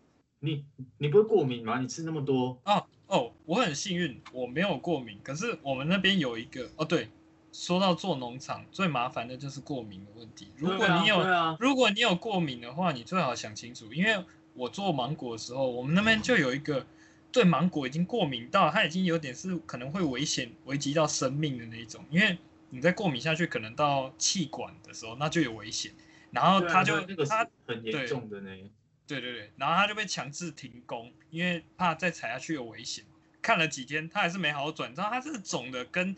[SPEAKER 2] 你你不会过敏吗？你吃那么多？
[SPEAKER 4] 哦哦，我很幸运，我没有过敏。可是我们那边有一个哦，对，说到做农场最麻烦的就是过敏的问题。如果你有、如果你有过敏的话，你最好想清楚，因为我做芒果的时候，我们那边就有一个对芒果已经过敏到，它已经有点是可能会危险危及到生命的那一种，因为你再过敏下去，可能到气管的时候，那就有危险。然后
[SPEAKER 2] 对啊
[SPEAKER 4] 他就、
[SPEAKER 2] 那个很严重的呢。
[SPEAKER 4] 对对对，然后他就被强制停工，因为怕再踩下去有危险。看了几天，他还是没好转，你知道他这个肿的跟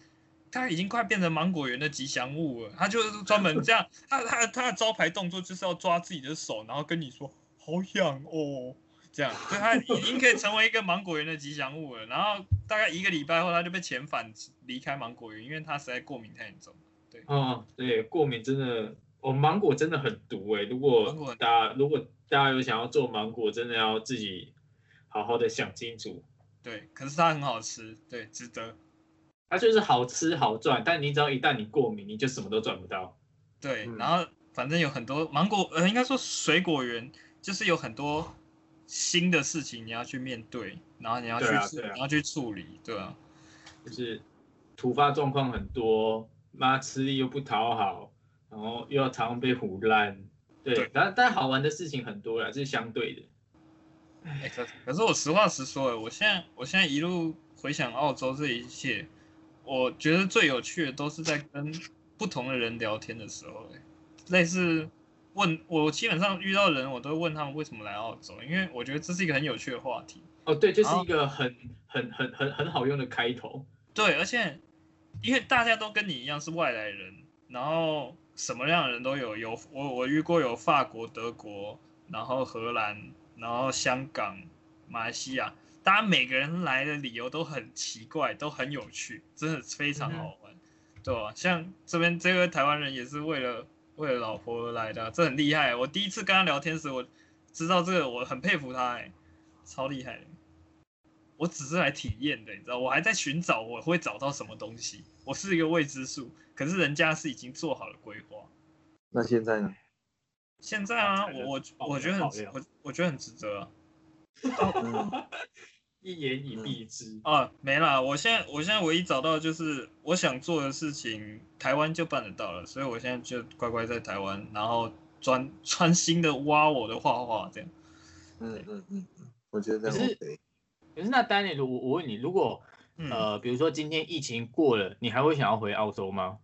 [SPEAKER 4] 他已经快变成芒果园的吉祥物了。他就是专门这样，他他他的招牌动作就是要抓自己的手，然后跟你说好痒哦，这样，所以他已经可以成为一个芒果园的吉祥物了。然后大概一个礼拜后，他就被遣返离开芒果园，因为他实在过敏太严重。
[SPEAKER 2] 对，嗯，对，过敏真的，哦，芒果真的很毒哎。如
[SPEAKER 4] 果
[SPEAKER 2] 大家如果大家有想要做芒果，真的要自己好好的想清楚。
[SPEAKER 4] 对，可是它很好吃，对，值得。
[SPEAKER 2] 它就是好吃好赚，但你只要一旦你过敏，你就什么都赚不到。
[SPEAKER 4] 对，
[SPEAKER 3] 嗯
[SPEAKER 4] 然后反正有很多芒果，呃，应该说水果园就是有很多新的事情你要去面对，然后你要去处、
[SPEAKER 2] 对啊啊
[SPEAKER 4] 你要去处理，对啊，
[SPEAKER 2] 就是突发状况很多，妈吃力又不讨好，然后又要常常被唬烂。对
[SPEAKER 4] 对，
[SPEAKER 2] 但但好玩的事情很多啦，这是相对的。
[SPEAKER 4] 哎、可可是我实话实说，哎，我现在我现在一路回想澳洲这一切，我觉得最有趣的都是在跟不同的人聊天的时候，哎，类似问我基本上遇到人，我都会问他们为什么来澳洲，因为我觉得这是一个很有趣的话题。
[SPEAKER 2] 哦，对，就是一个很很很很很好用的开头。
[SPEAKER 4] 对，而且因为大家都跟你一样是外来人，然后什么样的人都有，有我我遇过有法国、德国，然后荷兰，然后香港、马来西亚，大家每个人来的理由都很奇怪，都很有趣，真的非常好玩，对吧、像这边这位台湾人也是为了为了老婆而来的，这很厉害。我第一次跟他聊天时，我知道这个，我很佩服他，哎，超厉害。我只是来体验的，你知道，我还在寻找我会找到什么东西，我是一个未知数，可是人家是已经做好了规划。
[SPEAKER 3] 那现在呢？
[SPEAKER 4] 现在啊，我我我觉得很我我觉得很值得 <laughs>
[SPEAKER 2] 一言以蔽之。
[SPEAKER 4] 啊，没啦，我现在我现在唯一找到的就是我想做的事情，台湾就办得到了，所以我现在就乖乖在台湾，然后专专心的挖我的画画，这样。
[SPEAKER 3] 嗯嗯嗯嗯，我觉得
[SPEAKER 2] 可是。可是那 Daniel，我我问你，如果
[SPEAKER 4] 嗯，
[SPEAKER 2] 呃，比如说今天疫情过了，你还会想要回澳洲吗？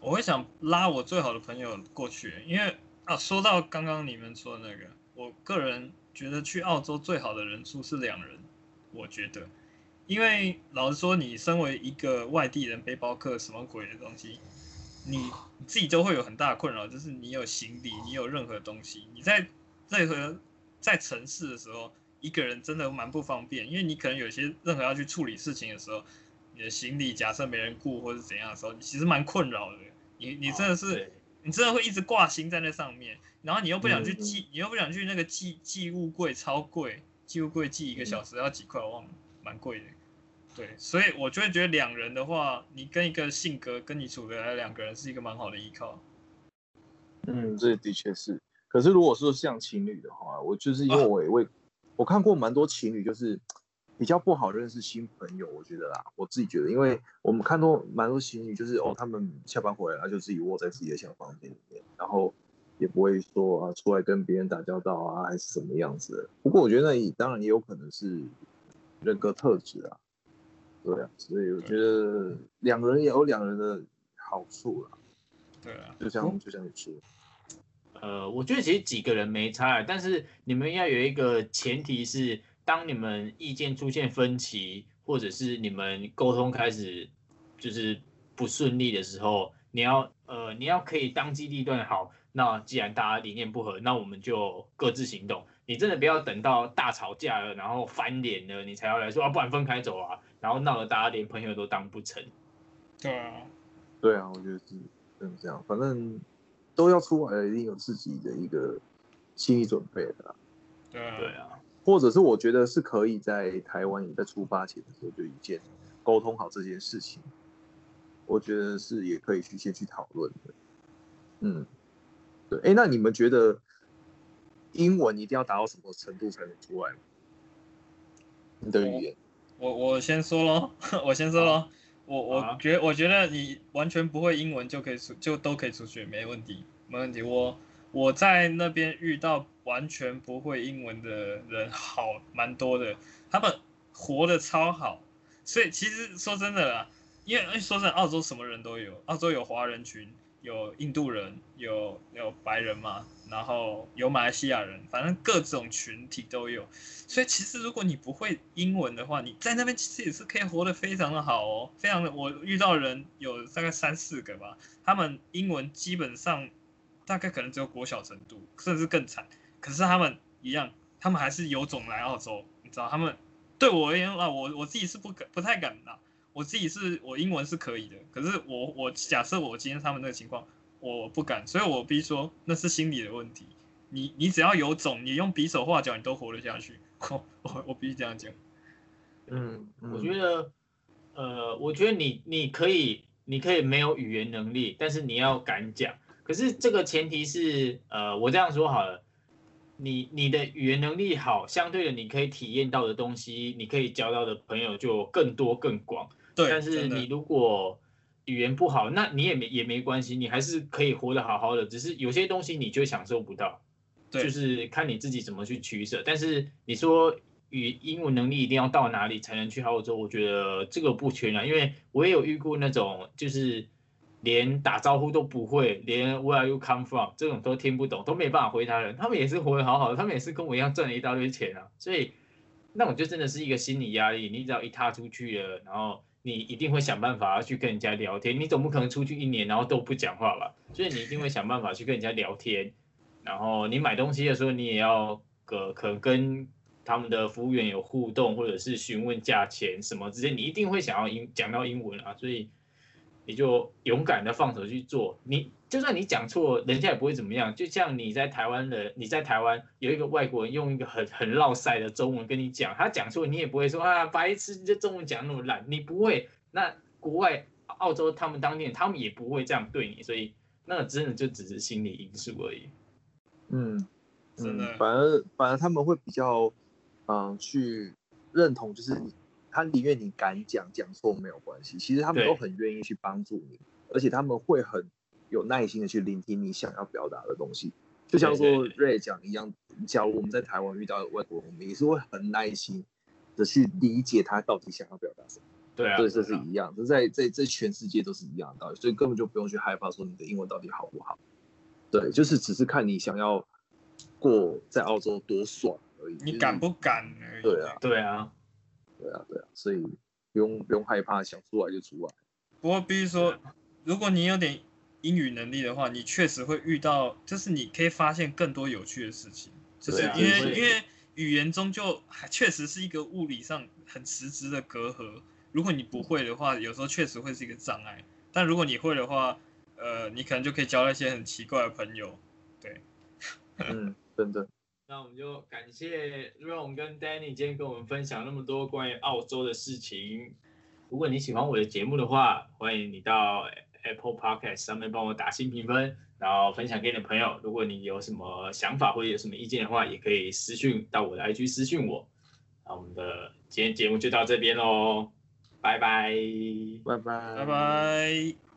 [SPEAKER 4] 我会想拉我最好的朋友过去，因为啊，说到刚刚你们说的那个，我个人觉得去澳洲最好的人数是两人，我觉得，因为老实说，你身为一个外地人、背包客，什么鬼的东西，你自己都会有很大的困扰，就是你有行李，你有任何东西，你在任何在城市的时候，一个人真的蛮不方便，因为你可能有些任何要去处理事情的时候，你的行李假设没人顾或者怎样的时候，你其实蛮困扰的。你你真的是，
[SPEAKER 2] 对
[SPEAKER 4] 你真的会一直挂心在那上面，然后你又不想去寄，你又不想去那个寄寄物柜，超贵，寄物柜寄一个小时要几块，我忘了，蛮贵的。对，所以我就会觉得两人的话，你跟一个性格跟你处得来的两个人是一个蛮好的依靠。
[SPEAKER 3] 嗯，这的确是。可是如果说像情侣的话，我就是因为我也为、我看过蛮多情侣，就是比较不好认识新朋友。我觉得啦，我自己觉得，因为我们看多蛮多情侣，就是哦，他们下班回来他就自己窝在自己的小房间里面，然后也不会说啊出来跟别人打交道啊，还是什么样子的。不过我觉得那也当然也有可能是人格特质啊，对啊，所以我觉得两个人也有两人的好处啦，
[SPEAKER 4] 对啊，
[SPEAKER 3] 就像就像你说。
[SPEAKER 2] 呃，我觉得其实几个人没差，但是你们要有一个前提是，当你们意见出现分歧，或者是你们沟通开始就是不顺利的时候，你要呃你要可以当机立断，好，那既然大家理念不合，那我们就各自行动。你真的不要等到大吵架了，然后翻脸了，你才要来说啊，不然分开走啊，然后闹得大家连朋友都当不成。
[SPEAKER 4] 对啊，
[SPEAKER 3] 对啊，我觉得是真的这样，反正都要出来了，一定有自己的一个心理准备的啦。
[SPEAKER 4] 对啊，
[SPEAKER 2] 对啊，
[SPEAKER 3] 或者是我觉得是可以在台湾你在出发前的时候就已经沟通好这件事情，我觉得是也可以去先去讨论的。嗯，对，哎，那你们觉得英文一定要达到什么程度才能出来吗？你的语言？
[SPEAKER 4] 我我先说喽，我先说喽。<laughs> 我我觉我觉得你完全不会英文就可以出就都可以出去，没问题，没问题。我我在那边遇到完全不会英文的人好蛮多的，他们活得超好。所以其实说真的啦，因为说真的，澳洲什么人都有，澳洲有华人群，有印度人，有有白人嘛，然后有马来西亚人，反正各种群体都有。所以其实如果你不会英文的话，你在那边其实也是可以活得非常的好哦，非常的。我遇到人有大概三四个吧，他们英文基本上大概可能只有国小程度，甚至更惨。可是他们一样，他们还是有种来澳洲，你知道，他们对我而言啊，我我自己是不敢不太敢的，我自己是我英文是可以的，可是我我假设我今天他们那个情况，我不敢，所以我必须说那是心理的问题。你你只要有种，你用匕首画脚，你都活得下去。<laughs> 我我我必须这样讲。
[SPEAKER 3] 嗯，
[SPEAKER 2] 我觉得，呃，我觉得你你可以，你可以没有语言能力，但是你要敢讲。可是这个前提是，呃，我这样说好了，你你的语言能力好，相对的你可以体验到的东西，你可以交到的朋友就更多更广。
[SPEAKER 4] 对，
[SPEAKER 2] 但是你如果语言不好，那你也没也没关系，你还是可以活得好好的，只是有些东西你就享受不到。
[SPEAKER 4] 对
[SPEAKER 2] 就是看你自己怎么去取舍。但是你说语英文能力一定要到哪里才能去澳洲？我觉得这个不全然，因为我也有遇过那种就是连打招呼都不会，连 Where you come from 这种都听不懂，都没办法回答人，他们也是活得好好的，他们也是跟我一样赚了一大堆钱啊。所以那种就真的是一个心理压力，你只要一踏出去了，然后。你一定会想办法要去跟人家聊天，你总不可能出去一年然后都不讲话吧？所以你一定会想办法去跟人家聊天，然后你买东西的时候，你也要个可能跟他们的服务员有互动，或者是询问价钱什么之类，你一定会想要英讲到英文啊，所以你就勇敢的放手去做。你就算你讲错，人家也不会怎么样。就像你在台湾的，你在台湾有一个外国人用一个很很绕塞的中文跟你讲，他讲错，你也不会说啊白痴，这中文讲那么烂，你不会。那国外澳洲他们当地人，他们也不会这样对你，所以那个真的就只是心理因素而已。
[SPEAKER 3] 嗯，
[SPEAKER 4] 真的
[SPEAKER 3] 嗯，反而反而他们会比较，嗯、去认同，就是你他宁愿你敢讲讲错没有关系，其实他们都很愿意去帮助你，而且他们会很有耐心的去聆听你想要表达的东西。就像
[SPEAKER 2] 对
[SPEAKER 3] 说瑞讲一样，假如我们在台湾遇到外国人，我们也是会很耐心的去理解他到底想要表达什么。
[SPEAKER 2] 对啊，
[SPEAKER 3] 对，这是一样，这在在在全世界都是一样的道理，所以根本就不用去害怕说你的英文到底好不好。对，就是只是看你想要过在澳洲多爽而已。
[SPEAKER 4] 你敢？不敢而已？
[SPEAKER 3] 对啊，
[SPEAKER 2] 对啊，
[SPEAKER 3] 对啊，对啊，所以不用不用害怕，想出来就出来。
[SPEAKER 4] 不过必须说，如果你有点英语能力的话，你确实会遇到，就是你可以发现更多有趣的事情。就是因为
[SPEAKER 2] 对
[SPEAKER 4] 因为语言终究还确实是一个物理上很实质的隔阂。如果你不会的话，有时候确实会是一个障碍。但如果你会的话，呃，你可能就可以交到一些很奇怪的朋友。
[SPEAKER 3] 对 <laughs> 嗯，真的。
[SPEAKER 2] 那我们就感谢 Ron 跟 Danny 今天跟我们分享那么多关于澳洲的事情。如果你喜欢我的节目的话，欢迎你到 Apple Podcast 上面帮我打新评分，然后分享给你的朋友。如果你有什么想法或者有什么意见的话，也可以私讯到我的 IG 私讯我。那我们的今天节目就到这边喽，拜拜，
[SPEAKER 3] 拜拜，
[SPEAKER 4] 拜拜。